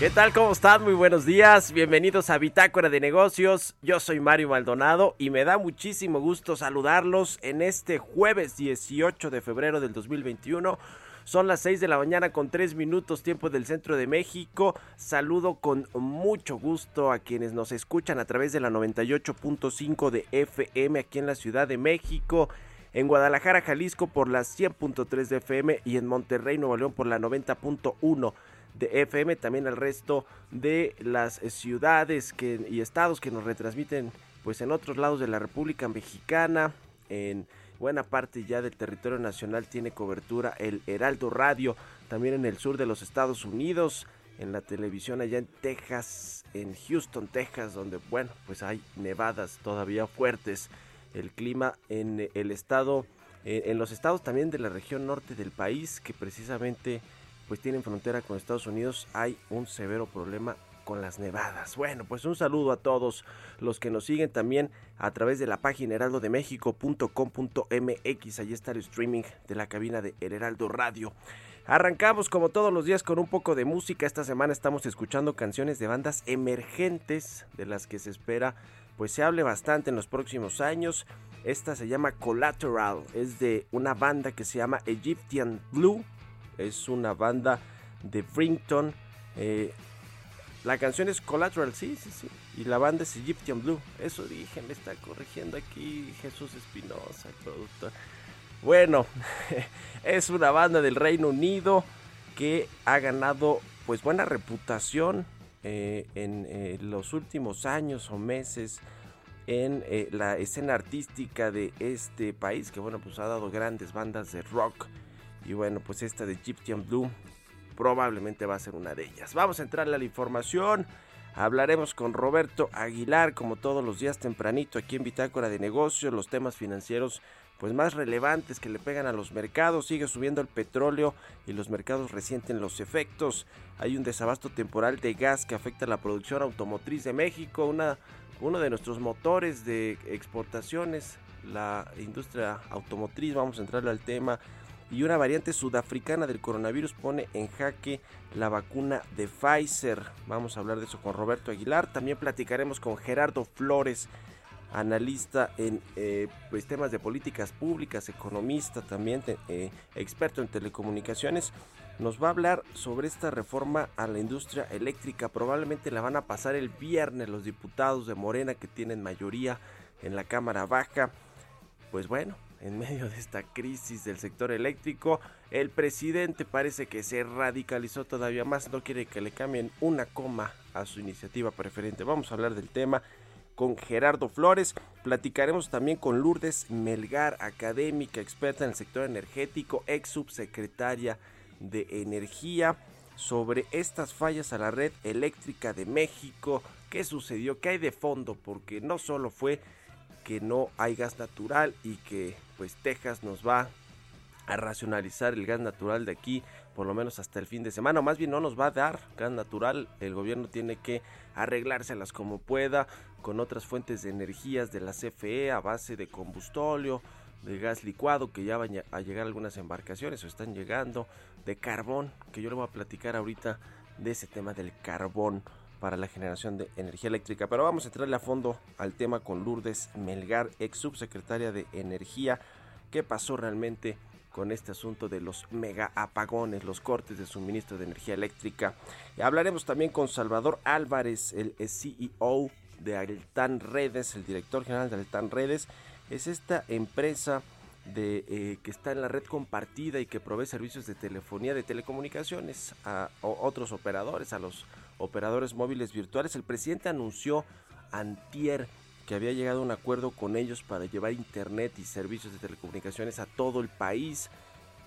¿Qué tal? ¿Cómo están? Muy buenos días. Bienvenidos a Bitácora de Negocios. Yo soy Mario Maldonado y me da muchísimo gusto saludarlos en este jueves 18 de febrero del 2021. Son las 6 de la mañana con 3 minutos tiempo del centro de México. Saludo con mucho gusto a quienes nos escuchan a través de la 98.5 de FM aquí en la Ciudad de México. En Guadalajara, Jalisco por la 100.3 de FM y en Monterrey, Nuevo León por la 90.1 de FM, también al resto de las ciudades que, y estados que nos retransmiten pues en otros lados de la República Mexicana, en buena parte ya del territorio nacional tiene cobertura el Heraldo Radio, también en el sur de los Estados Unidos, en la televisión allá en Texas, en Houston, Texas, donde bueno, pues hay nevadas todavía fuertes. El clima en el estado, eh, en los estados también de la región norte del país, que precisamente pues tienen frontera con Estados Unidos, hay un severo problema con las nevadas. Bueno, pues un saludo a todos los que nos siguen también a través de la página heraldodemexico.com.mx. Allí está el streaming de la cabina de Heraldo Radio. Arrancamos como todos los días con un poco de música. Esta semana estamos escuchando canciones de bandas emergentes de las que se espera pues se hable bastante en los próximos años. Esta se llama Collateral, es de una banda que se llama Egyptian Blue es una banda de Brington. Eh, la canción es Collateral, sí, sí, sí. Y la banda es Egyptian Blue. Eso dije, me está corrigiendo aquí Jesús Espinosa, el productor. Bueno, es una banda del Reino Unido que ha ganado pues buena reputación eh, en eh, los últimos años o meses en la escena artística de este país que bueno pues ha dado grandes bandas de rock y bueno, pues esta de Egyptian Blue probablemente va a ser una de ellas. Vamos a entrarle a la información. Hablaremos con Roberto Aguilar, como todos los días tempranito, aquí en Bitácora de Negocios, los temas financieros pues más relevantes que le pegan a los mercados. Sigue subiendo el petróleo y los mercados resienten los efectos. Hay un desabasto temporal de gas que afecta a la producción automotriz de México, una, uno de nuestros motores de exportaciones, la industria automotriz. Vamos a entrarle al tema y una variante sudafricana del coronavirus pone en jaque la vacuna de Pfizer. Vamos a hablar de eso con Roberto Aguilar. También platicaremos con Gerardo Flores, analista en eh, pues, temas de políticas públicas, economista también, eh, experto en telecomunicaciones. Nos va a hablar sobre esta reforma a la industria eléctrica. Probablemente la van a pasar el viernes los diputados de Morena que tienen mayoría en la Cámara Baja. Pues bueno, en medio de esta crisis del sector eléctrico. El presidente parece que se radicalizó todavía más, no quiere que le cambien una coma a su iniciativa preferente. Vamos a hablar del tema con Gerardo Flores. Platicaremos también con Lourdes Melgar, académica, experta en el sector energético, ex subsecretaria de Energía, sobre estas fallas a la red eléctrica de México. ¿Qué sucedió? ¿Qué hay de fondo? Porque no solo fue que no hay gas natural y que pues Texas nos va a racionalizar el gas natural de aquí por lo menos hasta el fin de semana, más bien no nos va a dar gas natural, el gobierno tiene que arreglárselas como pueda con otras fuentes de energías de la CFE a base de combustóleo, de gas licuado que ya van a llegar algunas embarcaciones o están llegando, de carbón, que yo le voy a platicar ahorita de ese tema del carbón para la generación de energía eléctrica. Pero vamos a entrarle a fondo al tema con Lourdes Melgar, ex subsecretaria de Energía. ¿Qué pasó realmente con este asunto de los mega apagones, los cortes de suministro de energía eléctrica? hablaremos también con Salvador Álvarez, el CEO de Altan Redes, el director general de Altan Redes. Es esta empresa de, eh, que está en la red compartida y que provee servicios de telefonía, de telecomunicaciones a, otros operadores, a los operadores móviles virtuales. El presidente anunció antier que había llegado a un acuerdo con ellos para llevar internet y servicios de telecomunicaciones a todo el país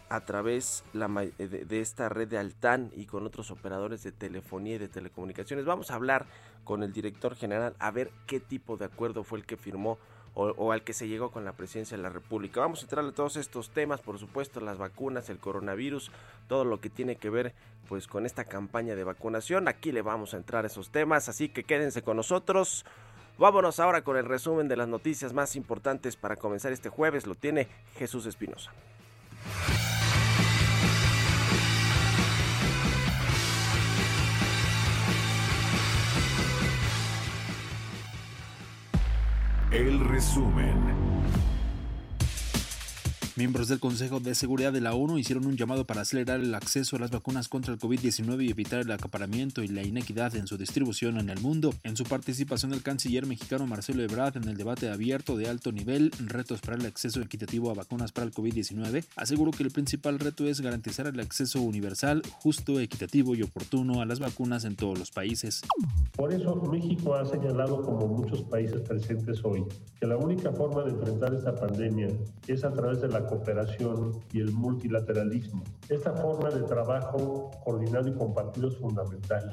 a través de, de, esta red de Altán y con otros operadores de telefonía y de telecomunicaciones. Vamos a hablar con el director general a ver qué tipo de acuerdo fue el que firmó o, al que se llegó con la presidencia de la República. Vamos a entrar a todos estos temas, por supuesto, las vacunas, el coronavirus, todo lo que tiene que ver pues con esta campaña de vacunación. Aquí le vamos a entrar a esos temas, así que quédense con nosotros. Vámonos ahora con el resumen de las noticias más importantes para comenzar este jueves. Lo tiene Jesús Espinosa. El resumen. Miembros del Consejo de Seguridad de la ONU hicieron un llamado para acelerar el acceso a las vacunas contra el COVID-19 y evitar el acaparamiento y la inequidad en su distribución en el mundo. En su participación, el canciller mexicano Marcelo Ebrard en el debate abierto de alto nivel, retos para el acceso equitativo a vacunas para el COVID-19, aseguró que el principal reto es garantizar el acceso universal, justo, equitativo y oportuno a las vacunas en todos los países. Por eso México ha señalado, como muchos países presentes hoy, que la única forma de enfrentar esta pandemia es a través de la cooperación y el multilateralismo. Esta forma de trabajo coordinado y compartido es fundamental.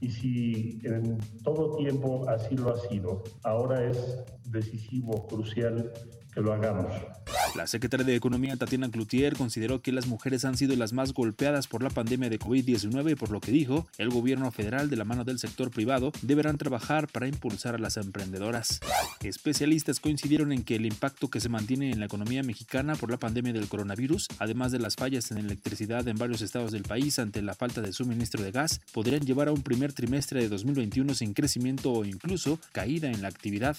Y si en todo tiempo así lo ha sido, ahora es decisivo, crucial que lo hagamos. La secretaria de Economía Tatiana Cloutier consideró que las mujeres han sido las más golpeadas por la pandemia de COVID-19 por lo que dijo, el gobierno federal de la mano del sector privado deberán trabajar para impulsar a las emprendedoras. Especialistas coincidieron en que el impacto que se mantiene en la economía mexicana por la pandemia del coronavirus, además de las fallas en electricidad en varios estados del país ante la falta de suministro de gas, podrían llevar a un primer trimestre de 2021 sin crecimiento o incluso caída en la actividad.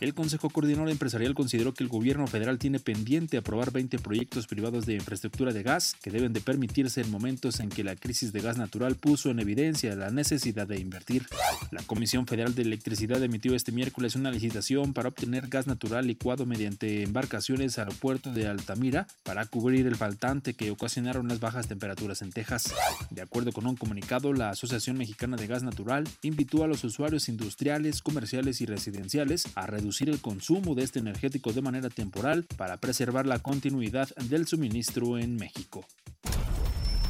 El Consejo Coordinador Empresarial consideró que el gobierno federal tiene pendiente aprobar 20 proyectos privados de infraestructura de gas que deben de permitirse en momentos en que la crisis de gas natural puso en evidencia la necesidad de invertir. La Comisión Federal de Electricidad emitió este miércoles una licitación para obtener gas natural licuado mediante embarcaciones al puerto de Altamira para cubrir el faltante que ocasionaron las bajas temperaturas en Texas. De acuerdo con un comunicado, la Asociación Mexicana de Gas Natural invitó a los usuarios industriales, comerciales y residenciales a reducir el consumo de este energético de manera temporal para preservar la continuidad del suministro en México.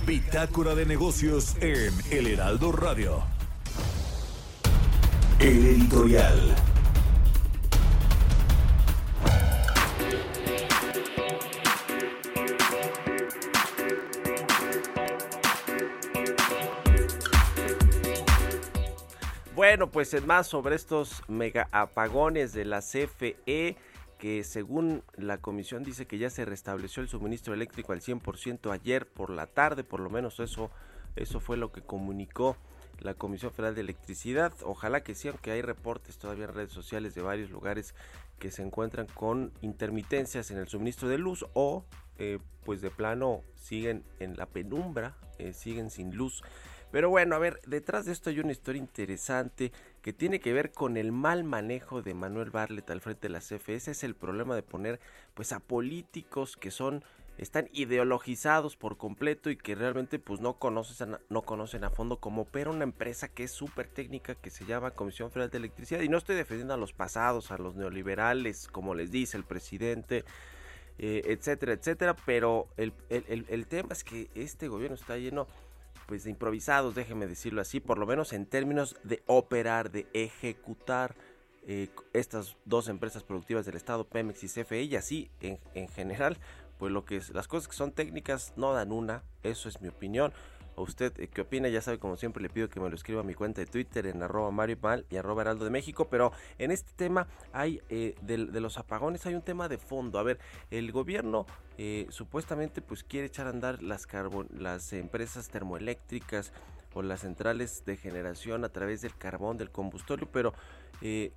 Bitácora de negocios en El Heraldo Radio. El editorial. Bueno, pues es más sobre estos mega apagones de la CFE que según la comisión dice que ya se restableció el suministro eléctrico al 100% ayer por la tarde, por lo menos eso, eso fue lo que comunicó la Comisión Federal de Electricidad. Ojalá que sí, aunque hay reportes todavía en redes sociales de varios lugares que se encuentran con intermitencias en el suministro de luz o eh, pues de plano siguen en la penumbra, eh, siguen sin luz. Pero bueno, a ver, detrás de esto hay una historia interesante que tiene que ver con el mal manejo de Manuel Barlet al frente de la CFE. Es el problema de poner pues a políticos que son están ideologizados por completo y que realmente pues no conocen, no conocen a fondo cómo opera una empresa que es súper técnica que se llama Comisión Federal de Electricidad y no estoy defendiendo a los pasados, a los neoliberales, como les dice el presidente, eh, etcétera, etcétera, pero el, el tema es que este gobierno está lleno pues improvisados, déjeme decirlo así, por lo menos en términos de operar, de ejecutar eh, estas dos empresas productivas del Estado, Pemex y CFE, y así en, en general, pues lo que es, las cosas que son técnicas no dan una, eso es mi opinión. ¿O usted eh, qué opina? Ya sabe, como siempre, le pido que me lo escriba a mi cuenta de Twitter en arroba Mario Mal y arroba Heraldo de México. Pero en este tema hay, eh, de, los apagones, hay un tema de fondo. A ver, el gobierno eh, supuestamente pues quiere echar a andar las, las empresas termoeléctricas o las centrales de generación a través del carbón, del combustorio, pero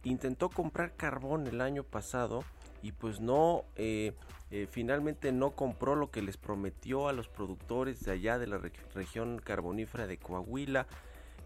intentó comprar carbón el año pasado y pues no eh, finalmente no compró lo que les prometió a los productores de allá de la región carbonífera de Coahuila.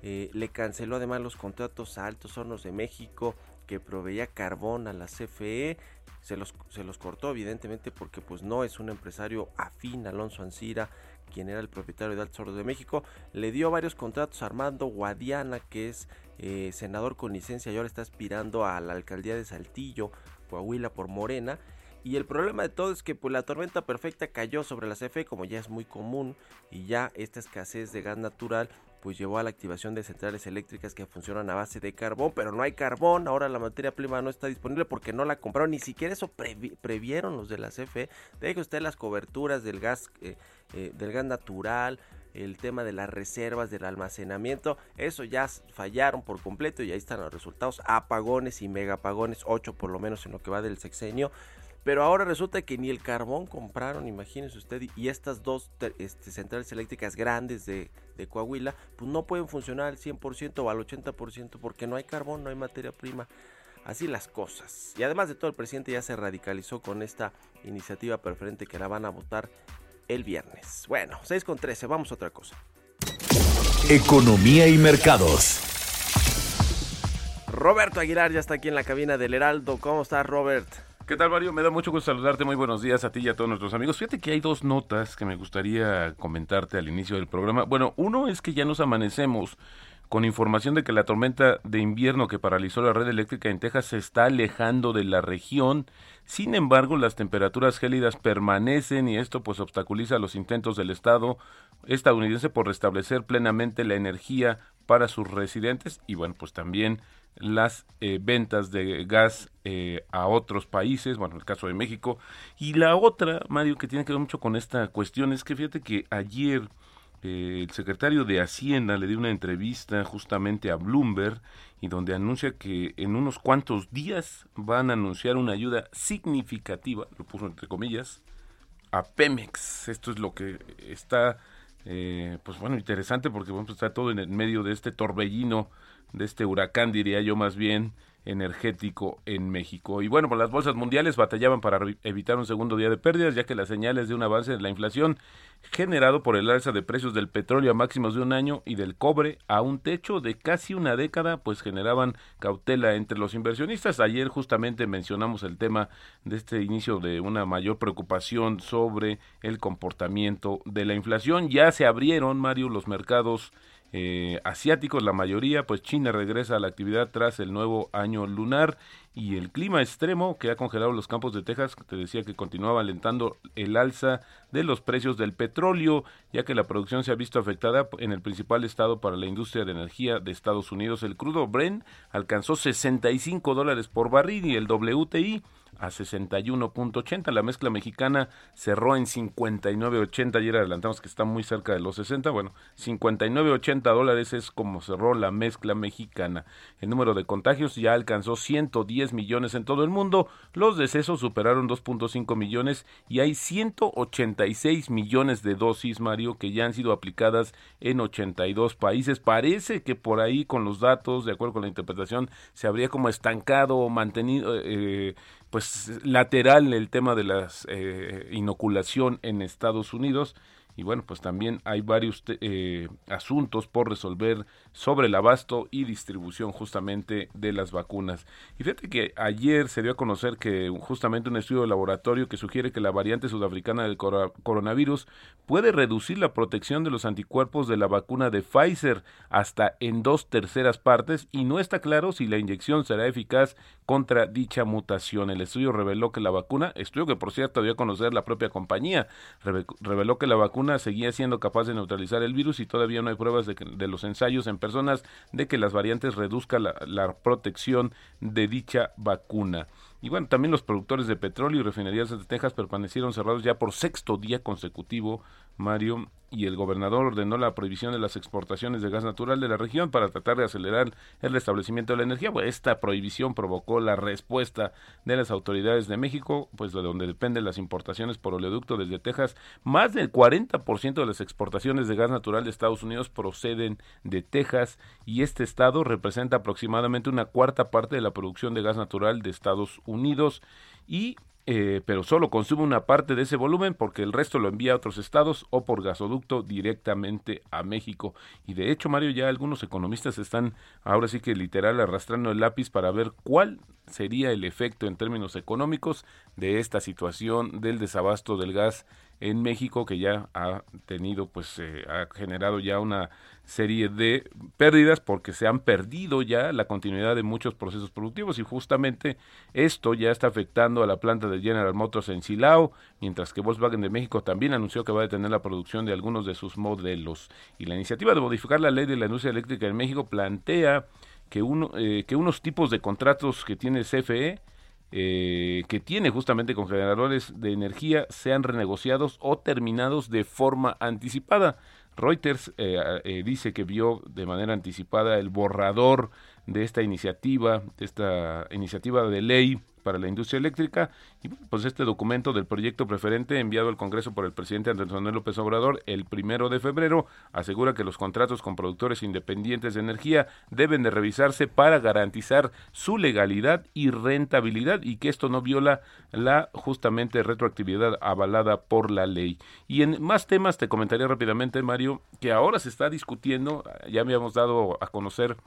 Eh, le canceló además los contratos a Altos Hornos de México que proveía carbón a la CFE. Se los, se los cortó evidentemente porque pues no es un empresario afín Alonso Ancira, quien era el propietario de Altos Hornos de México. Le dio varios contratos a Armando Guadiana, que es eh, senador con licencia y ahora está aspirando a la alcaldía de Saltillo, Coahuila por Morena y el problema de todo es que pues, la tormenta perfecta cayó sobre la CFE como ya es muy común y ya esta escasez de gas natural pues llevó a la activación de centrales eléctricas que funcionan a base de carbón, pero no hay carbón, ahora la materia prima no está disponible porque no la compraron, ni siquiera eso previeron los de la CFE. Deje usted las coberturas del gas, eh, eh, del gas natural, el tema de las reservas, del almacenamiento, eso ya fallaron por completo y ahí están los resultados, apagones y megapagones, 8 por lo menos en lo que va del sexenio. Pero ahora resulta que ni el carbón compraron, imagínese usted, y estas dos este, centrales eléctricas grandes de, Coahuila, pues no pueden funcionar al 100% o al 80% porque no hay carbón, no hay materia prima. Así las cosas. Y además de todo, el presidente ya se radicalizó con esta iniciativa preferente que la van a votar el viernes. Bueno, 6 con 13, vamos a otra cosa. Economía y mercados. Roberto Aguilar ya está aquí en la cabina del Heraldo. ¿Cómo estás, Robert? ¿Qué tal, Mario? Me da mucho gusto saludarte. Muy buenos días a ti y a todos nuestros amigos. Fíjate que hay dos notas que me gustaría comentarte al inicio del programa. Bueno, uno es que ya nos amanecemos con información de que la tormenta de invierno que paralizó la red eléctrica en Texas se está alejando de la región. Sin embargo, las temperaturas gélidas permanecen y esto pues obstaculiza los intentos del Estado estadounidense por restablecer plenamente la energía para sus residentes y bueno, pues también las eh, ventas de gas eh, a otros países, bueno, en el caso de México. Y la otra, Mario, que tiene que ver mucho con esta cuestión, es que fíjate que ayer eh, el secretario de Hacienda le dio una entrevista justamente a Bloomberg y donde anuncia que en unos cuantos días van a anunciar una ayuda significativa, lo puso entre comillas, a Pemex. Esto es lo que está, pues bueno, interesante porque vamos a estar todo en el medio de este torbellino de este huracán, diría yo más bien, energético en México. Y bueno, pues las bolsas mundiales batallaban para evitar un segundo día de pérdidas, ya que las señales de un avance en la inflación generado por el alza de precios del petróleo a máximos de un año y del cobre a un techo de casi una década, pues generaban cautela entre los inversionistas. Ayer justamente mencionamos el tema de este inicio de una mayor preocupación sobre el comportamiento de la inflación. Ya se abrieron, Mario, los mercados eh, asiáticos, la mayoría, pues China regresa a la actividad tras el nuevo año lunar y el clima extremo que ha congelado los campos de Texas, te decía que continuaba alentando el alza de los precios del petróleo, ya que la producción se ha visto afectada en el principal estado para la industria de energía de Estados Unidos. El crudo Brent alcanzó 65 dólares por barril y el WTI a 61.80. La mezcla mexicana cerró en 59.80. Ayer adelantamos que está muy cerca de los 60. Bueno, 59.80 dólares es como cerró la mezcla mexicana. El número de contagios ya alcanzó 110 millones en todo el mundo. Los decesos superaron 2.5 millones y hay 186 millones de dosis, Mario, que ya han sido aplicadas en 82 países. Parece que por ahí con los datos, de acuerdo con la interpretación, se habría como estancado o mantenido. Eh, pues lateral el tema de la eh, inoculación en Estados Unidos. Y bueno, pues también hay varios eh, asuntos por resolver sobre el abasto y distribución justamente de las vacunas. Y fíjate que ayer se dio a conocer que justamente un estudio de laboratorio que sugiere que la variante sudafricana del coronavirus puede reducir la protección de los anticuerpos de la vacuna de Pfizer hasta en dos terceras partes y no está claro si la inyección será eficaz contra dicha mutación. El estudio reveló que la vacuna, estudio que por cierto dio a conocer la propia compañía, reveló que la vacuna seguía siendo capaz de neutralizar el virus y todavía no hay pruebas de, los ensayos en personas de que las variantes reduzcan la, la protección de dicha vacuna. Y bueno, también los productores de petróleo y refinerías de Texas permanecieron cerrados ya por sexto día consecutivo, Mario, y el gobernador ordenó la prohibición de las exportaciones de gas natural de la región para tratar de acelerar el restablecimiento de la energía. esta prohibición provocó la respuesta de las autoridades de México, pues de donde dependen las importaciones por oleoducto desde Texas. Más del 40% de las exportaciones de gas natural de Estados Unidos proceden de Texas y este estado representa aproximadamente una cuarta parte de la producción de gas natural de Estados Unidos y eh, pero solo consume una parte de ese volumen porque el resto lo envía a otros estados o por gasoducto directamente a México. Y de hecho, Mario, ya algunos economistas están ahora sí que literal arrastrando el lápiz para ver cuál sería el efecto en términos económicos de esta situación del desabasto del gas en México que ya ha tenido pues eh, ha generado ya una serie de pérdidas porque se han perdido ya la continuidad de muchos procesos productivos y justamente esto ya está afectando a la planta de General Motors en Silao, mientras que Volkswagen de México también anunció que va a detener la producción de algunos de sus modelos. Y la iniciativa de modificar la ley de la industria eléctrica en México plantea que, uno, eh, que unos tipos de contratos que tiene CFE eh, que tiene justamente con generadores de energía sean renegociados o terminados de forma anticipada. Reuters eh, eh, dice que vio de manera anticipada el borrador de esta iniciativa, de esta iniciativa de ley para la industria eléctrica y pues este documento del proyecto preferente enviado al Congreso por el presidente Andrés Manuel López Obrador el primero de febrero asegura que los contratos con productores independientes de energía deben de revisarse para garantizar su legalidad y rentabilidad y que esto no viola la justamente retroactividad avalada por la ley. Y en más temas te comentaría rápidamente Mario que ahora se está discutiendo, ya habíamos dado a conocer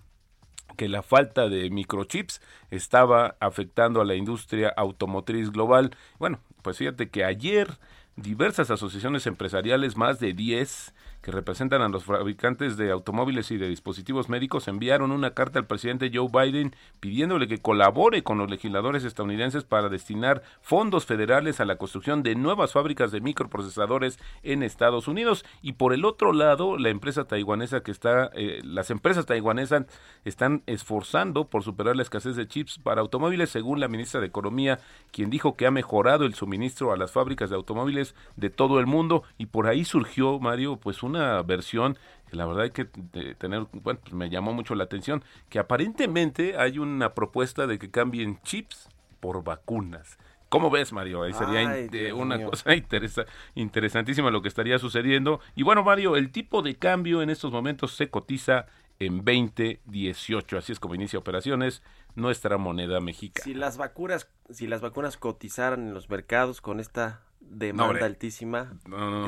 que la falta de microchips estaba afectando a la industria automotriz global. Bueno, pues fíjate que ayer diversas asociaciones empresariales, más de 10, que representan a los fabricantes de automóviles y de dispositivos médicos enviaron una carta al presidente Joe Biden pidiéndole que colabore con los legisladores estadounidenses para destinar fondos federales a la construcción de nuevas fábricas de microprocesadores en Estados Unidos. Y por el otro lado la empresa taiwanesa que está eh, las empresas taiwanesas están esforzando por superar la escasez de chips para automóviles según la ministra de Economía quien dijo que ha mejorado el suministro a las fábricas de automóviles de todo el mundo y por ahí surgió Mario pues un una versión que la verdad hay que tener, bueno, pues me llamó mucho la atención, que aparentemente hay una propuesta de que cambien chips por vacunas. ¿Cómo ves, Mario? Ahí sería una cosa interesa, interesantísima lo que estaría sucediendo. Y bueno, Mario, el tipo de cambio en estos momentos se cotiza en 2018. Así es como inicia operaciones nuestra moneda mexicana. Si las vacunas, si las vacunas cotizaran en los mercados con esta demanda altísima,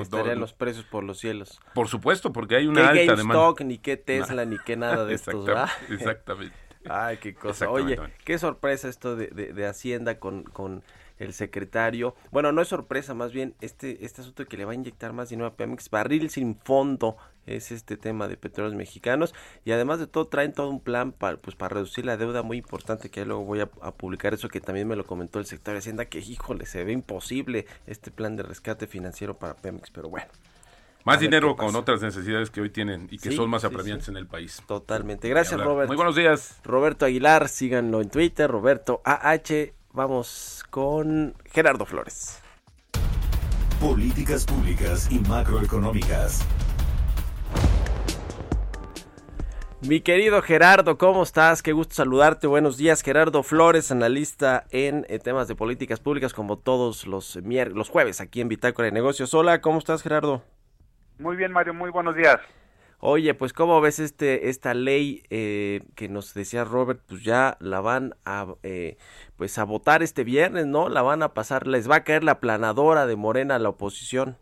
estarían los precios por los cielos. Por supuesto, porque hay una alta demanda. Ni qué Tesla, ni qué nada de estos, Exactamente. Ay, qué cosa. Oye, qué sorpresa esto de, de, Hacienda con, con el secretario. Bueno, no es sorpresa, más bien este, este asunto que le va a inyectar más dinero a Pemex, barril sin fondo es este tema de petróleos mexicanos y además de todo traen todo un plan para pues para reducir la deuda muy importante que luego voy a, publicar eso que también me lo comentó el sector de Hacienda que híjole se ve imposible este plan de rescate financiero para Pemex pero bueno más dinero con otras necesidades que hoy tienen y que son más apremiantes en el país. Totalmente. Gracias, Roberto. Muy buenos días. Roberto Aguilar, síganlo en Twitter, Roberto AH. Vamos con Gerardo Flores. Políticas públicas y macroeconómicas. Mi querido Gerardo, ¿cómo estás? Qué gusto saludarte. Buenos días, Gerardo Flores, analista en eh, temas de políticas públicas, como todos los, los jueves aquí en Bitácora de Negocios. Hola, ¿cómo estás, Gerardo? Muy bien, Mario, muy buenos días. Oye, pues cómo ves este esta ley eh, que nos decía Robert, pues ya la van a eh, pues a votar este viernes, ¿no? La van a pasar, les va a caer la planadora de Morena a la oposición.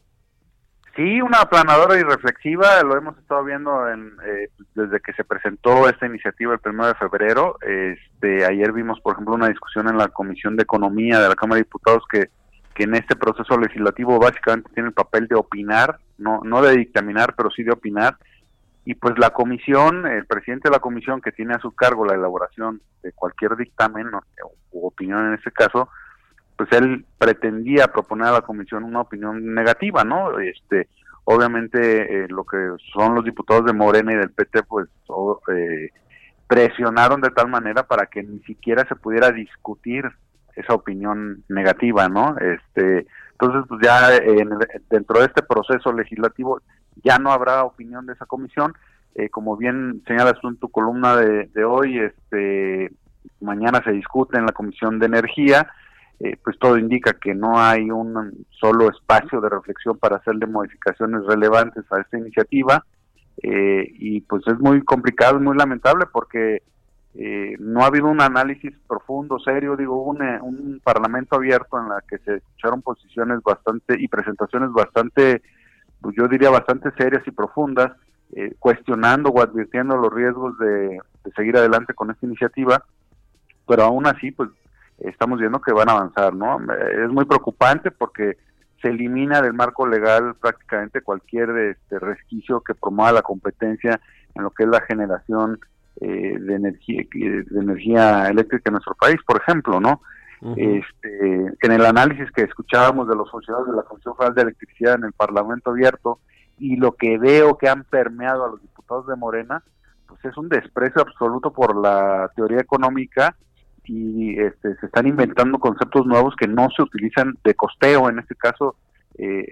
Sí, una aplanadora y reflexiva, lo hemos estado viendo en, eh, desde que se presentó esta iniciativa el primero de febrero. Este, ayer vimos, por ejemplo, una discusión en la Comisión de Economía de la Cámara de Diputados que, que en este proceso legislativo básicamente tiene el papel de opinar, no, no de dictaminar, pero sí de opinar. Y pues la comisión, el presidente de la comisión que tiene a su cargo la elaboración de cualquier dictamen o opinión en este caso, pues él pretendía proponer a la comisión una opinión negativa, ¿no? Este, obviamente eh, lo que son los diputados de Morena y del PT, pues eh, presionaron de tal manera para que ni siquiera se pudiera discutir esa opinión negativa, ¿no? Este, entonces, pues ya en, dentro de este proceso legislativo ya no habrá opinión de esa comisión. Eh, como bien señalas en tu columna de, hoy, este, mañana se discute en la Comisión de Energía, eh, pues todo indica que no hay un solo espacio de reflexión para hacerle modificaciones relevantes a esta iniciativa. Eh, y pues es muy complicado muy lamentable porque eh, no ha habido un análisis profundo, serio, digo, un, un parlamento abierto en la que se escucharon posiciones bastante y presentaciones bastante, pues yo diría bastante serias y profundas, cuestionando o advirtiendo los riesgos de seguir adelante con esta iniciativa pero aún así, pues estamos viendo que van a avanzar, ¿no? Es muy preocupante porque se elimina del marco legal prácticamente cualquier este, resquicio que promueva la competencia en lo que es la generación eh, de energía de energía eléctrica en nuestro país, por ejemplo, ¿no? Este, en el análisis que escuchábamos de los funcionarios de la Comisión Federal de Electricidad en el Parlamento Abierto y lo que veo que han permeado a los diputados de Morena, pues es un desprecio absoluto por la teoría económica y este, se están inventando conceptos nuevos que no se utilizan de costeo, en este caso, eh,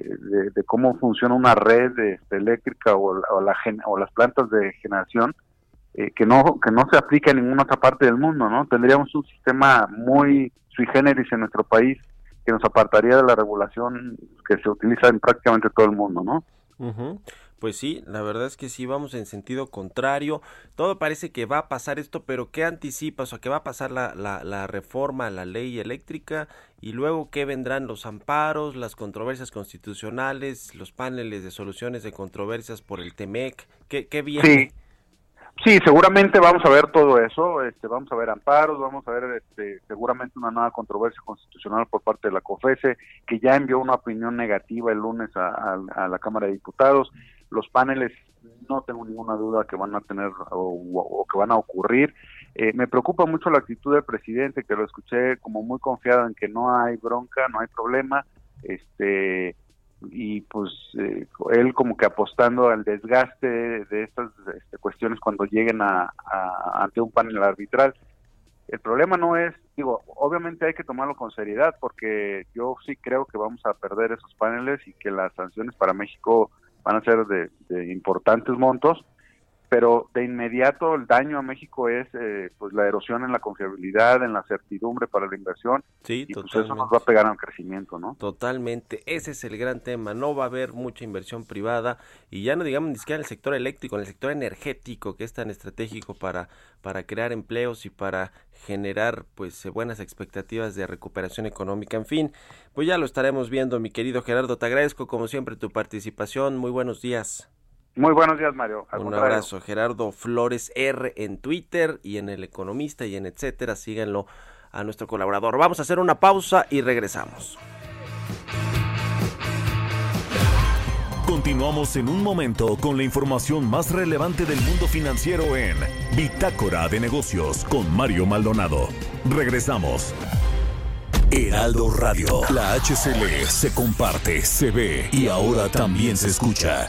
de, cómo funciona una red este, eléctrica o, la, o las plantas de generación, eh, que no que no se aplica en ninguna otra parte del mundo, ¿no? Tendríamos un sistema muy sui generis en nuestro país que nos apartaría de la regulación que se utiliza en prácticamente todo el mundo, ¿no? Pues sí, la verdad es que sí vamos en sentido contrario. Todo parece que va a pasar esto, pero ¿qué anticipa? O sea, que va a pasar la, la, la reforma a la ley eléctrica y luego qué vendrán los amparos, las controversias constitucionales, los paneles de soluciones de controversias por el TEMEC. ¿Qué, qué viene? Sí. Sí, seguramente vamos a ver todo eso, este, vamos a ver amparos, vamos a ver este, seguramente una nueva controversia constitucional por parte de la COFESE, que ya envió una opinión negativa el lunes a, la Cámara de Diputados los paneles no tengo ninguna duda que van a tener o, que van a ocurrir. Eh, me preocupa mucho la actitud del presidente, que lo escuché como muy confiado en que no hay bronca, no hay problema, este y pues eh, él como que apostando al desgaste de estas este, cuestiones cuando lleguen a, ante un panel arbitral. El problema no es, digo, obviamente hay que tomarlo con seriedad porque yo sí creo que vamos a perder esos paneles y que las sanciones para México van a ser de, importantes montos, pero de inmediato el daño a México es eh, pues la erosión en la confiabilidad, en la certidumbre para la inversión sí, y pues eso nos va a pegar al crecimiento, ¿no? Totalmente, ese es el gran tema, no va a haber mucha inversión privada y ya no digamos ni siquiera en el sector eléctrico, en el sector energético que es tan estratégico para para crear empleos y para generar pues eh, buenas expectativas de recuperación económica. En fin, pues ya lo estaremos viendo, mi querido Gerardo. Te agradezco como siempre tu participación. Muy buenos días. Muy buenos días, Mario. Un abrazo, Gerardo Flores R en Twitter y en El Economista y en etcétera. Síganlo a nuestro colaborador. Vamos a hacer una pausa y regresamos. Continuamos en un momento con la información más relevante del mundo financiero en Bitácora de Negocios con Mario Maldonado. Regresamos. Heraldo Radio, la HCL se comparte, se ve y ahora también se escucha.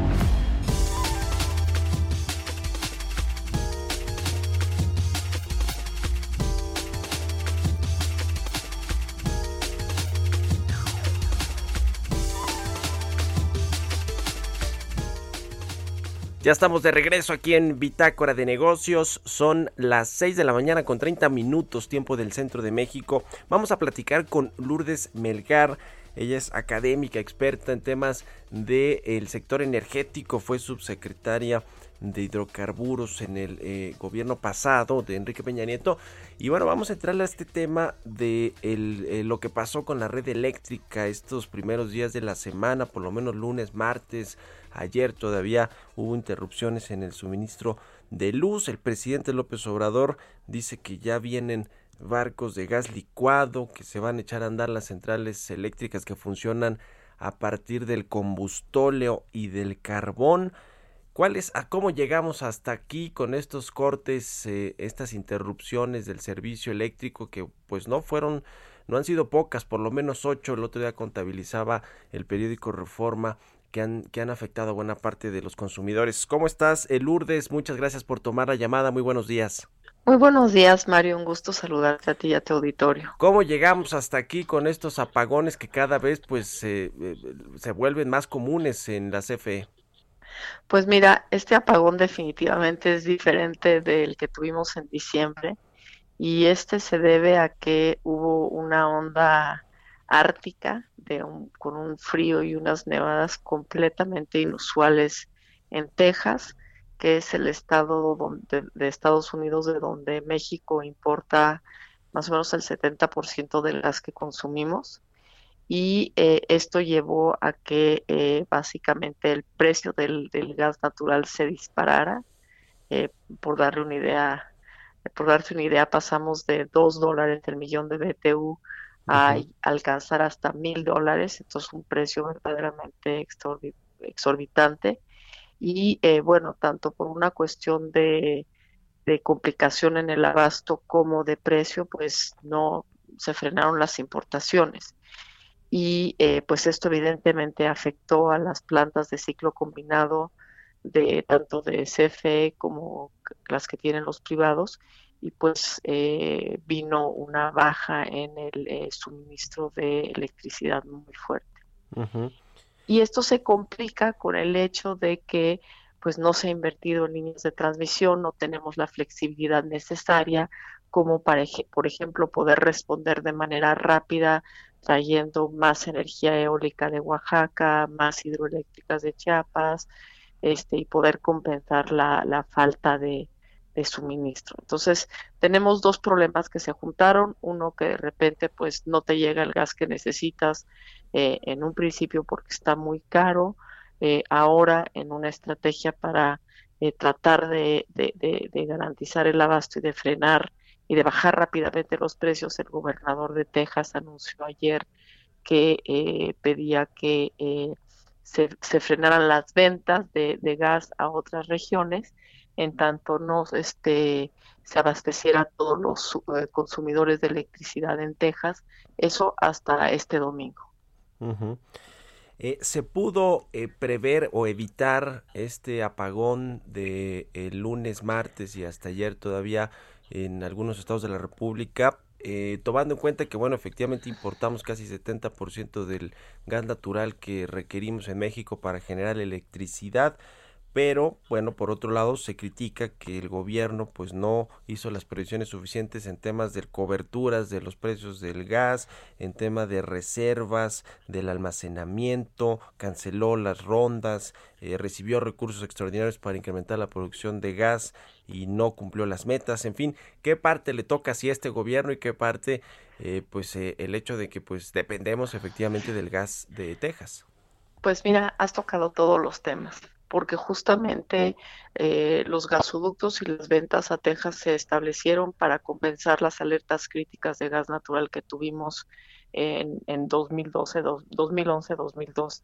Ya estamos de regreso aquí en Bitácora de Negocios. Son las 6 de la mañana con 30 minutos tiempo del centro de México. Vamos a platicar con Lourdes Melgar. Ella es académica, experta en temas del sector energético. Fue subsecretaria de hidrocarburos en el eh, gobierno pasado de Enrique Peña Nieto. Y bueno, vamos a entrarle a este tema de eh, lo que pasó con la red eléctrica estos primeros días de la semana, por lo menos lunes, martes, Ayer todavía hubo interrupciones en el suministro de luz. El presidente López Obrador dice que ya vienen barcos de gas licuado, que se van a echar a andar las centrales eléctricas que funcionan a partir del combustóleo y del carbón. ¿Cuál es, a cómo llegamos hasta aquí con estos cortes, eh, estas interrupciones del servicio eléctrico que pues no fueron no han sido pocas, por lo menos ocho, el otro día contabilizaba el periódico Reforma que han, que han afectado a buena parte de los consumidores. ¿Cómo estás, Lourdes? Muchas gracias por tomar la llamada. Muy buenos días. Muy buenos días, Mario. Un gusto saludarte a ti y a tu auditorio. ¿Cómo llegamos hasta aquí con estos apagones que cada vez pues eh, se vuelven más comunes en la CFE? Pues mira, este apagón definitivamente es diferente del que tuvimos en diciembre y este se debe a que hubo una onda ártica con un frío y unas nevadas completamente inusuales en Texas que es el estado de Estados Unidos de donde México importa más o menos el 70% de las que consumimos. Y eh, esto llevó a que eh, básicamente el precio del, gas natural se disparara. Eh, por darle una idea, por darte una idea, pasamos de 2 dólares el millón de BTU a alcanzar hasta mil dólares. Entonces, un precio verdaderamente exorbitante y eh, bueno, tanto por una cuestión de, complicación en el abasto como de precio, pues no se frenaron las importaciones. Y eh, pues esto evidentemente afectó a las plantas de ciclo combinado de tanto de CFE como las que tienen los privados y pues eh, vino una baja en el suministro de electricidad muy fuerte. Y esto se complica con el hecho de que pues no se ha invertido en líneas de transmisión, no tenemos la flexibilidad necesaria como para, por ejemplo, poder responder de manera rápida trayendo más energía eólica de Oaxaca, más hidroeléctricas de Chiapas, este, y poder compensar la, la falta de, de, suministro. Entonces, tenemos dos problemas que se juntaron, uno que de repente pues no te llega el gas que necesitas eh, en un principio porque está muy caro, eh, ahora en una estrategia para eh, tratar de, garantizar el abasto y de frenar y de bajar rápidamente los precios, el gobernador de Texas anunció ayer que pedía que se, frenaran las ventas de, gas a otras regiones en tanto no este, se abasteciera a todos los consumidores de electricidad en Texas, eso hasta este domingo. Eh, ¿Se pudo eh, prever o evitar este apagón de el lunes, martes y hasta ayer todavía en algunos estados de la República? Eh, tomando en cuenta que, bueno, efectivamente importamos casi 70% del gas natural que requerimos en México para generar electricidad pero bueno, por otro lado se critica que el gobierno pues no hizo las previsiones suficientes en temas de coberturas de los precios del gas, en tema de reservas, del almacenamiento, canceló las rondas, eh, recibió recursos extraordinarios para incrementar la producción de gas y no cumplió las metas, en fin, qué parte le toca así a este gobierno y qué parte eh, pues eh, el hecho de que pues dependemos efectivamente del gas de Texas. Pues mira, has tocado todos los temas porque justamente eh, los gasoductos y las ventas a Texas se establecieron para compensar las alertas críticas de gas natural que tuvimos en, en 2012, 2011-2012.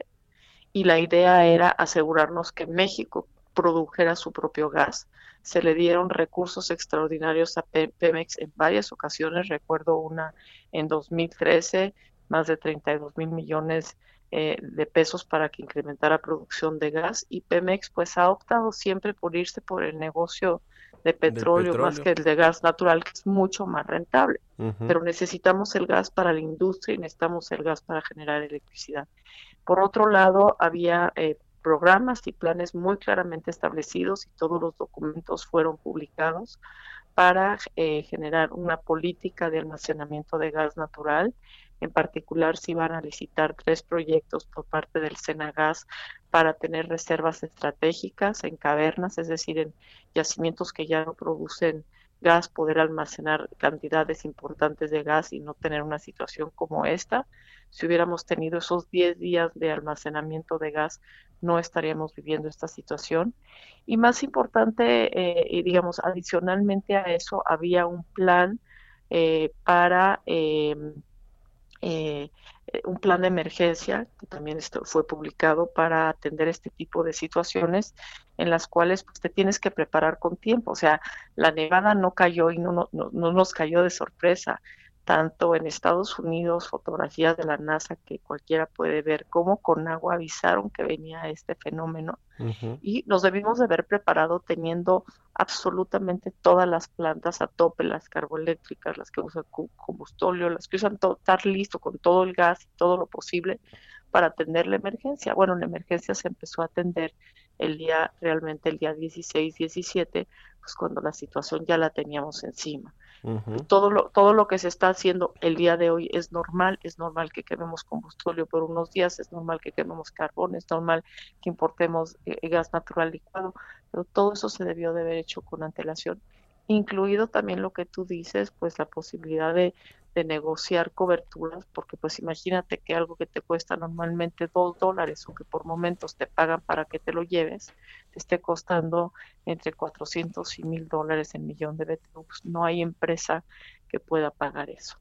Y la idea era asegurarnos que México produjera su propio gas. Se le dieron recursos extraordinarios a Pemex en varias ocasiones. Recuerdo una en 2013, más de 32 mil millones eh, de pesos para que incrementara producción de gas y Pemex pues ha optado siempre por irse por el negocio de petróleo, más que el de gas natural que es mucho más rentable. Pero necesitamos el gas para la industria y necesitamos el gas para generar electricidad. Por otro lado había eh, programas y planes muy claramente establecidos y todos los documentos fueron publicados para eh, generar una política de almacenamiento de gas natural en particular, se iban a licitar tres proyectos por parte del Senagas para tener reservas estratégicas en cavernas, es decir, en yacimientos que ya no producen gas, poder almacenar cantidades importantes de gas y no tener una situación como esta. Si hubiéramos tenido esos 10 días de almacenamiento de gas, no estaríamos viviendo esta situación. Y más importante, eh, y digamos, adicionalmente a eso, había un plan eh, para eh, eh, un plan de emergencia que también esto fue publicado para atender este tipo de situaciones en las cuales pues, te tienes que preparar con tiempo. O sea, la nevada no cayó y no, no, no nos cayó de sorpresa. Tanto en Estados Unidos, fotografías de la NASA que cualquiera puede ver, cómo con agua avisaron que venía este fenómeno. Y nos debimos de haber preparado teniendo absolutamente todas las plantas a tope, las carboeléctricas, las que usan combustóleo, las que usan todo, estar listo con todo el gas y todo lo posible para atender la emergencia. Bueno, la emergencia se empezó a atender el día, realmente el día 16, 17, pues cuando la situación ya la teníamos encima todo, lo, todo lo que se está haciendo el día de hoy es normal, es normal que quememos combustible por unos días, es normal que quememos carbón, es normal que importemos eh, gas natural licuado, pero todo eso se debió de haber hecho con antelación, incluido también lo que tú dices, pues la posibilidad de, de negociar coberturas, porque pues imagínate que algo que te cuesta normalmente dos dólares o que por momentos te pagan para que te lo lleves, te esté costando entre 400 y mil dólares en millón de BTU. Pues, no hay empresa que pueda pagar eso.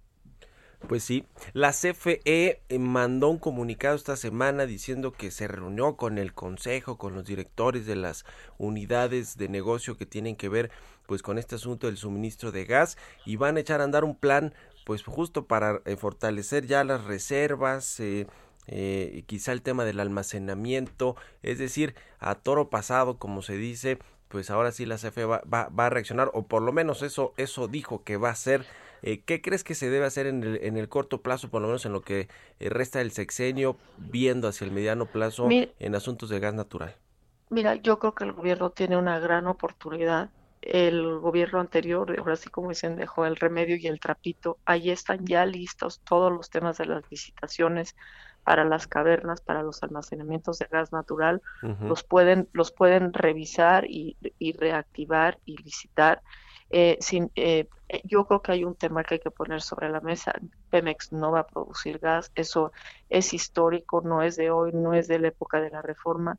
Pues sí, la CFE eh, mandó un comunicado esta semana diciendo que se reunió con el consejo, con los directores de las unidades de negocio que tienen que ver pues con este asunto del suministro de gas y van a echar a andar un plan pues justo para eh, fortalecer ya las reservas, eh, eh, quizá el tema del almacenamiento, es decir, a toro pasado, como se dice, pues ahora sí la CFE va, va, a reaccionar, o por lo menos eso, eso dijo que va a hacer. Eh, ¿Qué crees que se debe hacer en el, en el corto plazo, por lo menos en lo que resta del sexenio, viendo hacia el mediano plazo en asuntos de gas natural? Mira, yo creo que el gobierno tiene una gran oportunidad el gobierno anterior, ahora sí como dicen, dejó el remedio y el trapito. Ahí están ya listos todos los temas de las licitaciones para las cavernas, para los almacenamientos de gas natural. Los pueden los pueden revisar y, reactivar y licitar. Eh, sin, eh, yo creo que hay un tema que hay que poner sobre la mesa. Pemex no va a producir gas, eso es histórico, no es de hoy, no es de la época de la reforma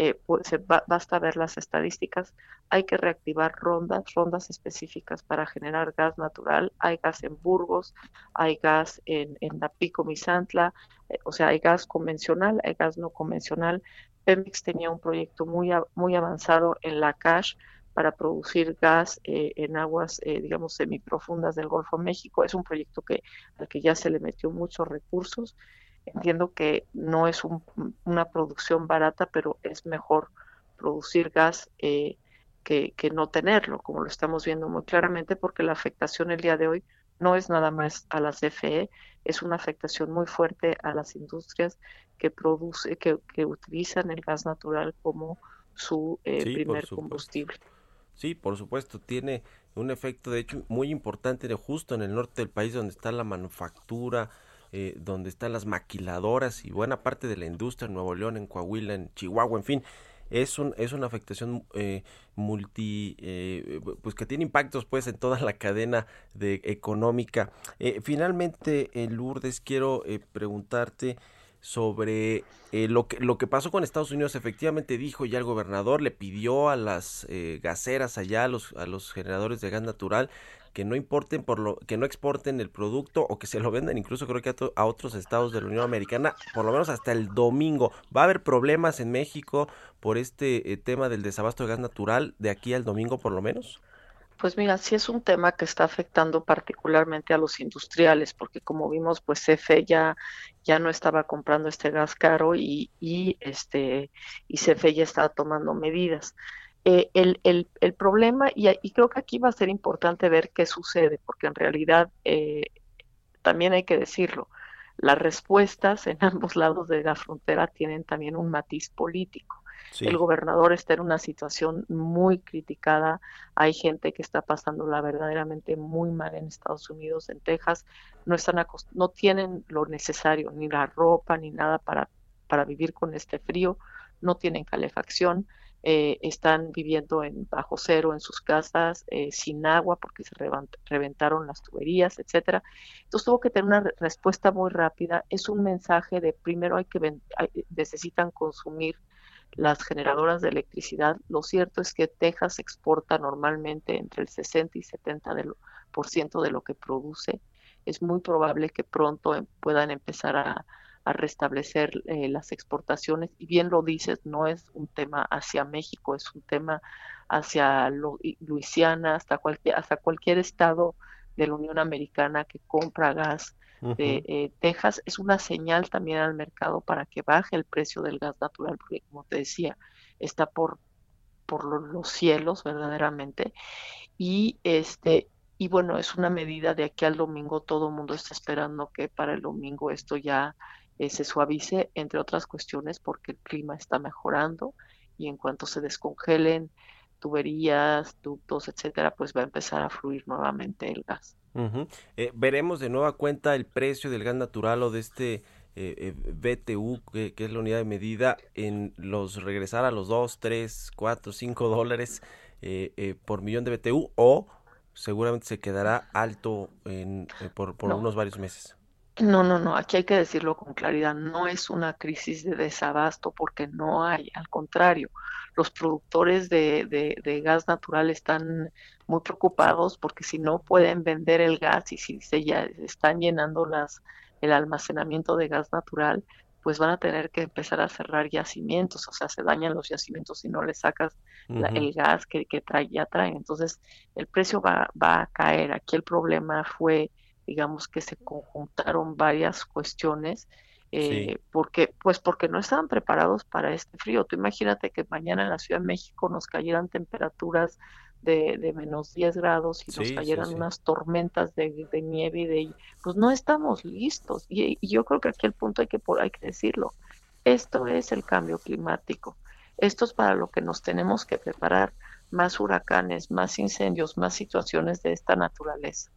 eh, pues, basta ver las estadísticas, hay que reactivar rondas, rondas específicas para generar gas natural, hay gas en Burgos, hay gas en, en Dapico, Misantla, eh, o sea, hay gas convencional, hay gas no convencional. Pemex tenía un proyecto muy, muy avanzado en la CASH para producir gas eh, en aguas, digamos, semiprofundas del Golfo de México. Es un proyecto que, al que ya se le metió muchos recursos Entiendo que no es una producción barata, pero es mejor producir gas eh, que, no tenerlo, como lo estamos viendo muy claramente, porque la afectación el día de hoy no es nada más a las CFE, es una afectación muy fuerte a las industrias que produce, que, utilizan el gas natural como su eh, primer combustible. Sí, por supuesto, tiene un efecto de hecho muy importante justo en el norte del país donde está la manufactura, eh, donde están las maquiladoras y buena parte de la industria en Nuevo León, en Coahuila, en Chihuahua, en fin. Es, un, es una afectación eh, multi, eh, pues que tiene impactos pues en toda la cadena de económica. finalmente, Lourdes, quiero preguntarte sobre lo, que, lo que pasó con Estados Unidos. Efectivamente dijo ya el gobernador, le pidió a las gaseras allá, a los, a los generadores de gas natural, que no importen por lo que no exporten el producto o que se lo vendan incluso creo que a, otros estados de la Unión Americana por lo menos hasta el domingo va a haber problemas en México por este eh, tema del desabasto de gas natural de aquí al domingo por lo menos pues mira, sí es un tema que está afectando particularmente a los industriales, porque como vimos, pues CFE ya, ya no estaba comprando este gas caro y, y este y CFE ya estaba tomando medidas. Eh, el, el, el, problema, y, y, creo que aquí va a ser importante ver qué sucede, porque en realidad eh, también hay que decirlo, las respuestas en ambos lados de la frontera tienen también un matiz político. El gobernador está en una situación muy criticada. Hay gente que está pasándola verdaderamente muy mal en Estados Unidos, en Texas. No, están no tienen lo necesario, ni la ropa, ni nada para, para vivir con este frío. No tienen calefacción. Eh, están viviendo en bajo cero en sus casas, eh, sin agua porque se reventaron las tuberías, etcétera. Entonces tuvo que tener una respuesta muy rápida. Es un mensaje de primero hay que necesitan consumir las generadoras de electricidad. Lo cierto es que Texas exporta normalmente entre el 60 y 70 por ciento de lo que produce. Es muy probable que pronto em, puedan empezar a, a restablecer eh, las exportaciones. Y bien lo dices, no es un tema hacia México, es un tema hacia Luisiana, hasta cualquier, hasta cualquier estado de la Unión Americana que compra gas de eh, Texas, es una señal también al mercado para que baje el precio del gas natural, porque como te decía, está por, por los cielos verdaderamente. Y este, y bueno, es una medida de aquí al domingo, todo el mundo está esperando que para el domingo esto ya eh, se suavice, entre otras cuestiones, porque el clima está mejorando y en cuanto se descongelen tuberías, ductos, etcétera, pues va a empezar a fluir nuevamente el gas. Eh, veremos de nueva cuenta el precio del gas natural o de este eh, BTU, que, es la unidad de medida, en los regresar a los 2, 3, 4, 5 dólares por millón de BTU o seguramente se quedará alto en, por, por unos varios meses. No, no, no, aquí hay que decirlo con claridad, no es una crisis de desabasto porque no hay, al contrario, los productores de, de, gas natural están muy preocupados porque si no pueden vender el gas y si se ya están llenando las, el almacenamiento de gas natural, pues van a tener que empezar a cerrar yacimientos, o sea, se dañan los yacimientos si no le sacas el gas que, que trae, ya traen. Entonces, el precio va, va a caer. Aquí el problema fue digamos que se conjuntaron varias cuestiones eh, porque pues porque no estaban preparados para este frío. Tú imagínate que mañana en la Ciudad de México nos cayeran temperaturas de, de menos 10 grados y nos cayeran unas tormentas de, nieve y de pues no estamos listos. Y, yo creo que aquí el punto hay que por hay que decirlo. Esto es el cambio climático. Esto es para lo que nos tenemos que preparar. Más huracanes más incendios más situaciones de esta naturaleza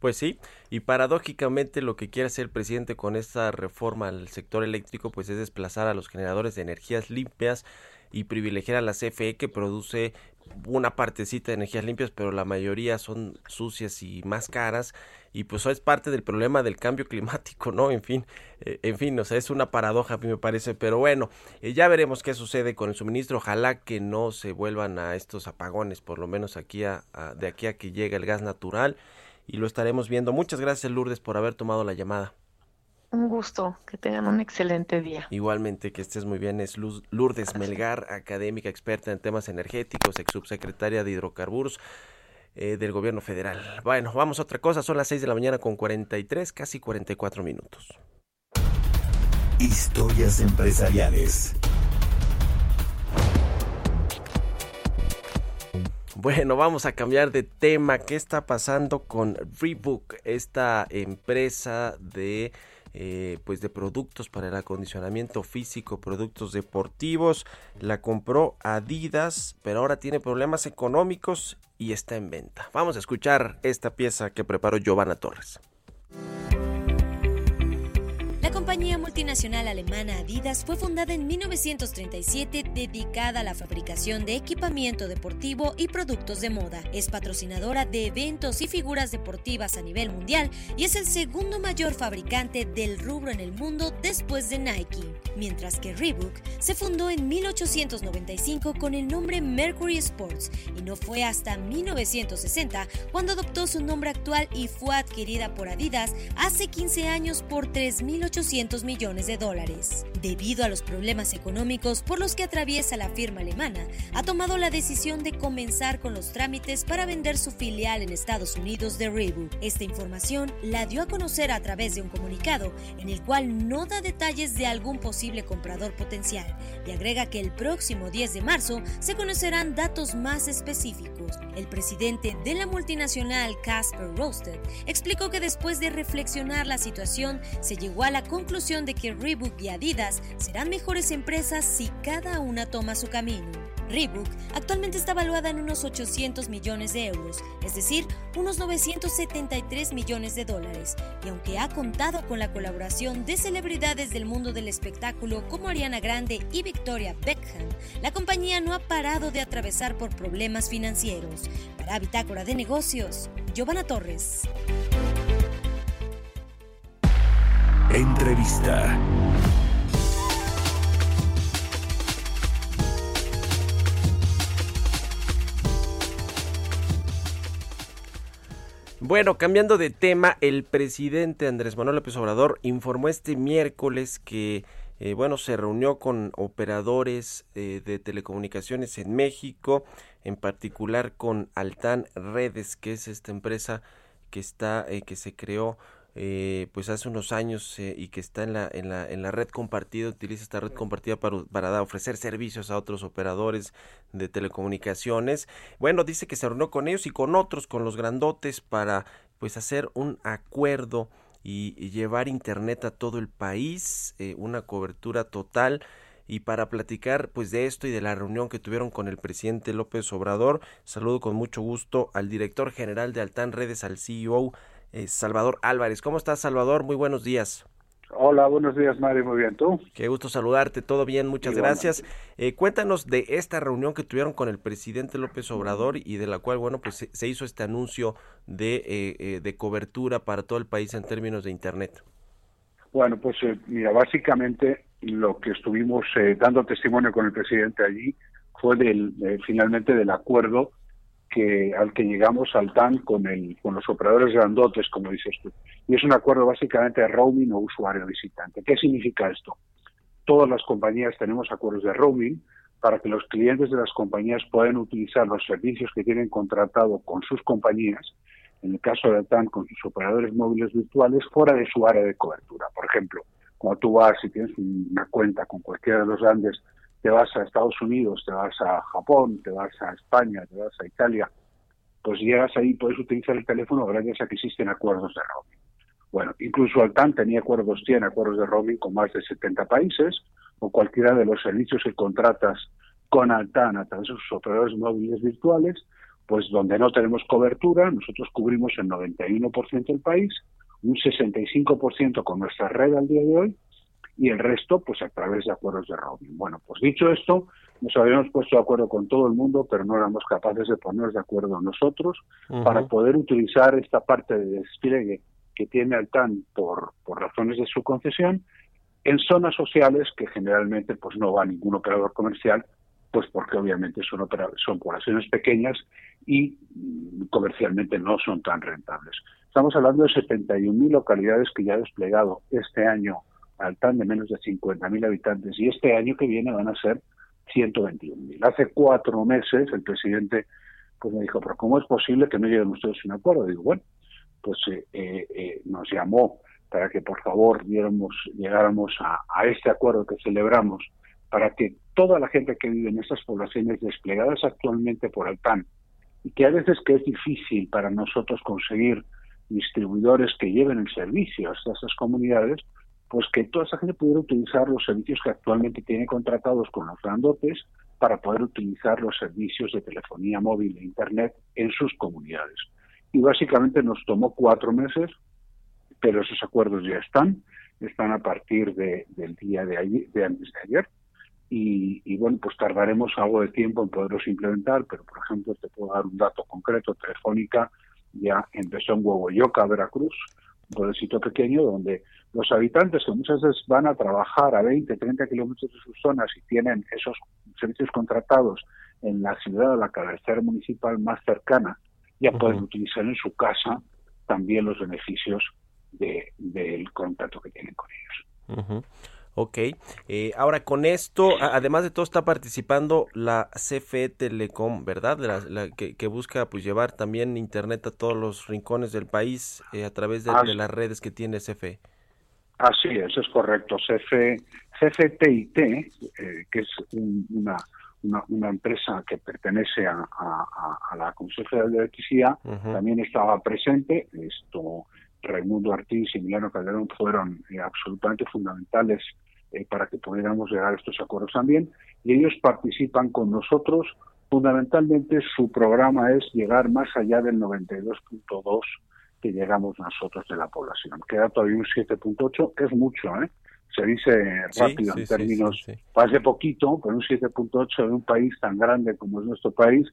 pues sí, y paradójicamente lo que quiere hacer el presidente con esta reforma al sector eléctrico pues es desplazar a los generadores de energías limpias y privilegiar a la CFE que produce una partecita de energías limpias, pero la mayoría son sucias y más caras y pues eso es parte del problema del cambio climático, ¿no? En fin, eh, en fin, o sea, es una paradoja a mí me parece, pero bueno, eh, ya veremos qué sucede con el suministro, ojalá que no se vuelvan a estos apagones, por lo menos aquí a, de aquí a que llegue el gas natural y lo estaremos viendo. Muchas gracias Lourdes por haber tomado la llamada. Un gusto, que tengan un excelente día. Igualmente, que estés muy bien. Es Lourdes Melgar, académica experta en temas energéticos, ex subsecretaria de hidrocarburos eh, del gobierno federal. Bueno, vamos a otra cosa. Son las 6 de la mañana con 43, casi 44 minutos. Historias empresariales. Bueno, vamos a cambiar de tema. ¿Qué está pasando con Reebok, esta empresa de eh, pues de productos para el acondicionamiento físico, productos deportivos? La compró Adidas, pero ahora tiene problemas económicos y está en venta. Vamos a escuchar esta pieza que preparó Giovanna Torres. La compañía multinacional alemana Adidas fue fundada en 1937 dedicada a la fabricación de equipamiento deportivo y productos de moda. Es patrocinadora de eventos y figuras deportivas a nivel mundial y es el segundo mayor fabricante del rubro en el mundo después de Nike. Mientras que Reebok se fundó en 1895 con el nombre Mercury Sports y no fue hasta 1960 cuando adoptó su nombre actual y fue adquirida por Adidas hace 15 años por 3.800 millones de dólares. Debido a los problemas económicos por los que atraviesa la firma alemana, ha tomado la decisión de comenzar con los trámites para vender su filial en Estados Unidos de Reebok. Esta información la dio a conocer a través de un comunicado en el cual no da detalles de algún posible comprador potencial y agrega que el próximo 10 de marzo se conocerán datos más específicos. El presidente de la multinacional Casper Roasted explicó que después de reflexionar la situación se llegó a la conclusión de que Reebok y Adidas serán mejores empresas si cada una toma su camino. Reebok actualmente está valuada en unos 800 millones de euros, es decir, unos 973 millones de dólares, y aunque ha contado con la colaboración de celebridades del mundo del espectáculo como Ariana Grande y Victoria Beckham, la compañía no ha parado de atravesar por problemas financieros. Para Bitácora de Negocios, Giovanna Torres. Entrevista. Bueno, cambiando de tema, el presidente Andrés Manuel López Obrador informó este miércoles que, eh, bueno, se reunió con operadores eh, de telecomunicaciones en México, en particular con Altan Redes, que es esta empresa que está que se creó eh, pues hace unos años eh, y que está en la, en, la, en la red compartida, utiliza esta red compartida para, para ofrecer servicios a otros operadores de telecomunicaciones. Bueno, dice que se reunió con ellos y con otros, con los grandotes, para pues hacer un acuerdo y, llevar internet a todo el país, eh, una cobertura total y para platicar pues de esto y de la reunión que tuvieron con el presidente López Obrador, saludo con mucho gusto al director general de Altán Redes, al CEO eh, Salvador Álvarez. ¿Cómo estás, Salvador? Muy buenos días. Hola, buenos días, Mario. Muy bien, ¿tú? Qué gusto saludarte. Todo bien, muchas gracias. Eh, cuéntanos de esta reunión que tuvieron con el presidente López Obrador y de la cual, bueno, pues se, hizo este anuncio de, eh, de cobertura para todo el país en términos de Internet. Bueno, pues mira, básicamente lo que estuvimos dando testimonio con el presidente allí fue del, finalmente del acuerdo que al que llegamos al TAN con, el, con los operadores grandotes, como dices tú. Y es un acuerdo básicamente de roaming o usuario visitante. ¿Qué significa esto? Todas las compañías tenemos acuerdos de roaming para que los clientes de las compañías puedan utilizar los servicios que tienen contratado con sus compañías, en el caso de TAN con sus operadores móviles virtuales, fuera de su área de cobertura. Por ejemplo, cuando tú vas y tienes una cuenta con cualquiera de los grandes te vas a Estados Unidos, te vas a Japón, te vas a España, te vas a Italia, pues llegas ahí y puedes utilizar el teléfono gracias a que existen acuerdos de roaming. Bueno, incluso Altan tenía acuerdos, tiene acuerdos de roaming con más de 70 países, o cualquiera de los servicios que contratas con Altan a través de sus operadores móviles virtuales, pues donde no tenemos cobertura, nosotros cubrimos el 91% del país, un 65% con nuestra red al día de hoy, y el resto pues a través de acuerdos de roaming. Bueno, pues dicho esto, nos habíamos puesto de acuerdo con todo el mundo, pero no éramos capaces de ponernos de acuerdo nosotros para poder utilizar esta parte de despliegue que tiene Altan por, por razones de su concesión en zonas sociales que generalmente pues no va ningún operador comercial, pues porque obviamente son, son poblaciones pequeñas y comercialmente no son tan rentables. Estamos hablando de 71.000 localidades que ya ha desplegado este año Altán de menos de 50.000 habitantes y este año que viene van a ser 121.000. Hace cuatro meses el presidente pues me dijo, pero ¿cómo es posible que no lleguen ustedes a un acuerdo? Digo, bueno, pues eh, eh, eh, nos llamó para que por favor llegáramos a, este acuerdo que celebramos, para que toda la gente que vive en estas poblaciones desplegadas actualmente por Altán, y que a veces que es difícil para nosotros conseguir distribuidores que lleven el servicio a estas comunidades, pues que toda esa gente pudiera utilizar los servicios que actualmente tiene contratados con los grandotes para poder utilizar los servicios de telefonía móvil e internet en sus comunidades. Y básicamente nos tomó cuatro meses, pero esos acuerdos ya están, están a partir de, del día de, ayer, de antes de ayer. Y, bueno, pues tardaremos algo de tiempo en poderlos implementar, pero por ejemplo te puedo dar un dato concreto, Telefónica ya empezó en Huehueyoca, Veracruz, pueblecito pequeño donde los habitantes que muchas veces van a trabajar a 20, 30 kilómetros de sus zonas y tienen esos servicios contratados en la ciudad o la cabecera municipal más cercana, ya pueden utilizar en su casa también los beneficios del contacto que tienen con ellos. Ok, eh, ahora con esto, además de todo, está participando la CFE Telecom, ¿verdad? La, que, busca pues llevar también Internet a todos los rincones del país eh, a través de, de, las redes que tiene CFE. Así es, es correcto. CF, CFTIT, eh, que es una, una, empresa que pertenece a, la Comisión Federal de Electricidad, también estaba presente. Esto, Raimundo Ortiz y Milano Calderón fueron eh, absolutamente fundamentales eh, para que pudiéramos llegar a estos acuerdos también. Y ellos participan con nosotros. Fundamentalmente su programa es llegar más allá del 92.2 que llegamos nosotros de la población. Queda todavía un 7.8, que es mucho, ¿eh? Se dice rápido en términos, hace poquito, pero un 7.8 de un país tan grande como es nuestro país,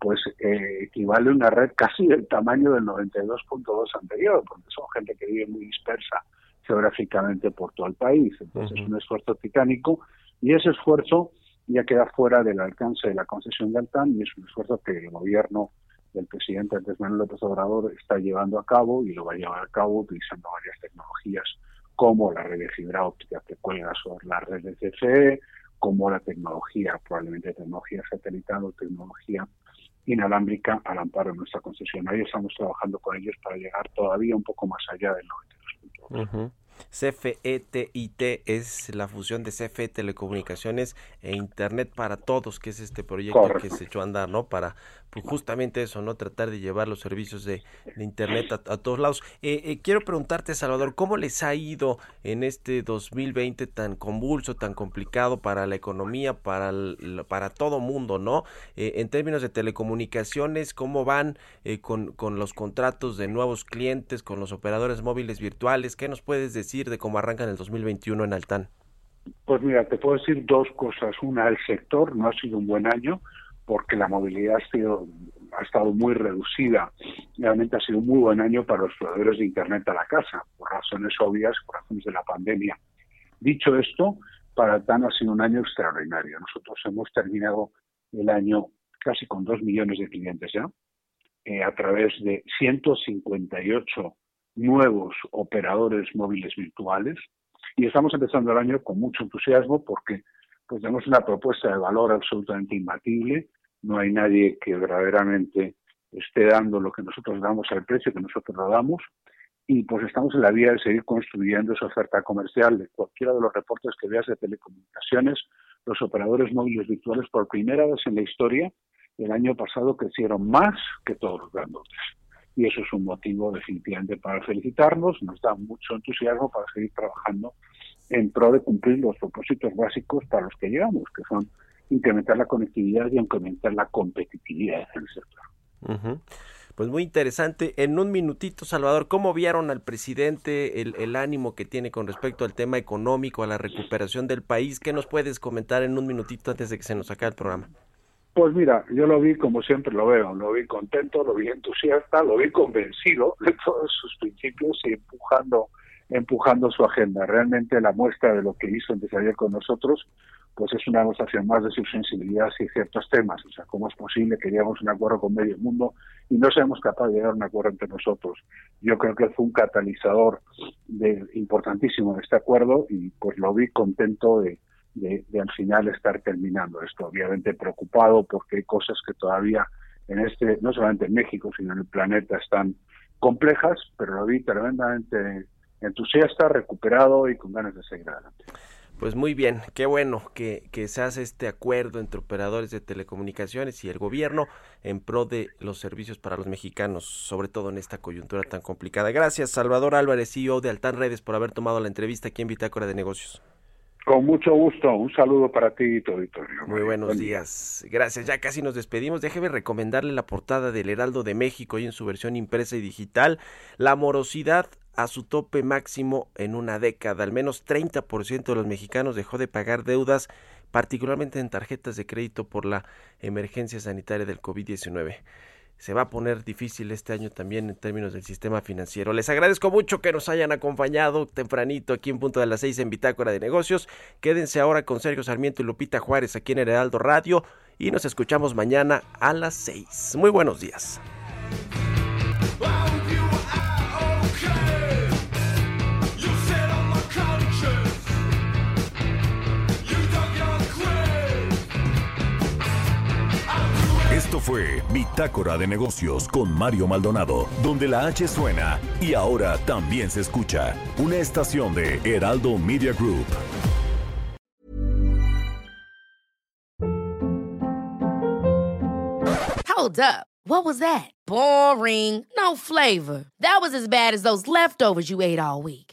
pues eh, equivale a una red casi del tamaño del 92.2 anterior, porque son gente que vive muy dispersa geográficamente por todo el país. Entonces es un esfuerzo titánico y ese esfuerzo ya queda fuera del alcance de la concesión de Altán y es un esfuerzo que el gobierno del presidente Andrés Manuel López Obrador está llevando a cabo y lo va a llevar a cabo utilizando varias tecnologías como la red de fibra óptica que cuelga sobre la red de CFE, como la tecnología, probablemente tecnología satelital o tecnología inalámbrica al amparo de nuestra concesión. Ahí estamos trabajando con ellos para llegar todavía un poco más allá del 92 CFETIT es la fusión de CFE Telecomunicaciones e Internet para Todos, que es este proyecto que se echó a andar, ¿no? Para pues, justamente eso, ¿no? Tratar de llevar los servicios de, Internet a, todos lados. Eh, eh, quiero preguntarte, Salvador, ¿cómo les ha ido en este 2020 tan convulso, tan complicado para la economía, para, para todo mundo, ¿no? Eh, en términos de telecomunicaciones, ¿cómo van con, con los contratos de nuevos clientes, con los operadores móviles virtuales? ¿Qué nos puedes decir de cómo arrancan el 2021 en Altán? Pues mira, te puedo decir dos cosas. Una, el sector no ha sido un buen año porque la movilidad ha, sido, ha estado muy reducida. Realmente ha sido un muy buen año para los proveedores de Internet a la casa, por razones obvias, por razones de la pandemia. Dicho esto, para TAN ha sido un año extraordinario. Nosotros hemos terminado el año casi con dos millones de clientes ya, eh, a través de 158 nuevos operadores móviles virtuales. Y estamos empezando el año con mucho entusiasmo porque pues tenemos una propuesta de valor absolutamente imbatible. No hay nadie que verdaderamente esté dando lo que nosotros damos al precio que nosotros lo damos. Y pues estamos en la vía de seguir construyendo esa oferta comercial de cualquiera de los reportes que veas de telecomunicaciones, los operadores móviles virtuales por primera vez en la historia el año pasado crecieron más que todos los grandotes. Y eso es un motivo definitivamente para felicitarnos, nos da mucho entusiasmo para seguir trabajando en pro de cumplir los propósitos básicos para los que llegamos, que son incrementar la conectividad y incrementar la competitividad en el sector. Pues muy interesante. En un minutito, Salvador, ¿cómo vieron al presidente el, el, ánimo que tiene con respecto al tema económico, a la recuperación del país? ¿Qué nos puedes comentar en un minutito antes de que se nos acabe el programa? Pues mira, yo lo vi como siempre lo veo, lo vi contento, lo vi entusiasta, lo vi convencido de todos sus principios y empujando, empujando su agenda. Realmente la muestra de lo que hizo antes ayer con nosotros pues es una demostración más de su sensibilidad hacia ciertos temas. O sea, ¿cómo es posible que lleguemos un acuerdo con medio mundo y no seamos capaces de llegar a un acuerdo entre nosotros? Yo creo que fue un catalizador de, importantísimo de este acuerdo y pues lo vi contento de, de, al final estar terminando esto. Obviamente preocupado porque hay cosas que todavía en este, no solamente en México, sino en el planeta están complejas, pero lo vi tremendamente entusiasta, recuperado y con ganas de seguir adelante. Pues muy bien, qué bueno que, se hace este acuerdo entre operadores de telecomunicaciones y el gobierno en pro de los servicios para los mexicanos, sobre todo en esta coyuntura tan complicada. Gracias, Salvador Álvarez, CEO de Altan Redes, por haber tomado la entrevista aquí en Bitácora de Negocios. Con mucho gusto, un saludo para ti y tu auditorio. Muy buenos días. Gracias, ya casi nos despedimos. Déjeme recomendarle la portada del Heraldo de México y en su versión impresa y digital. La morosidad a su tope máximo en una década. Al menos 30% de los mexicanos dejó de pagar deudas, particularmente en tarjetas de crédito por la emergencia sanitaria del COVID-19. Se va a poner difícil este año también en términos del sistema financiero. Les agradezco mucho que nos hayan acompañado tempranito aquí en punto de las seis en Bitácora de Negocios. Quédense ahora con Sergio Sarmiento y Lupita Juárez aquí en Heraldo Radio y nos escuchamos mañana a las seis. Muy buenos días. Fue Bitácora de Negocios con Mario Maldonado, donde la H suena y ahora también se escucha. Una estación de Heraldo Media Group. Hold up. What was that? Boring. No flavor. That was as bad as those leftovers you ate all week.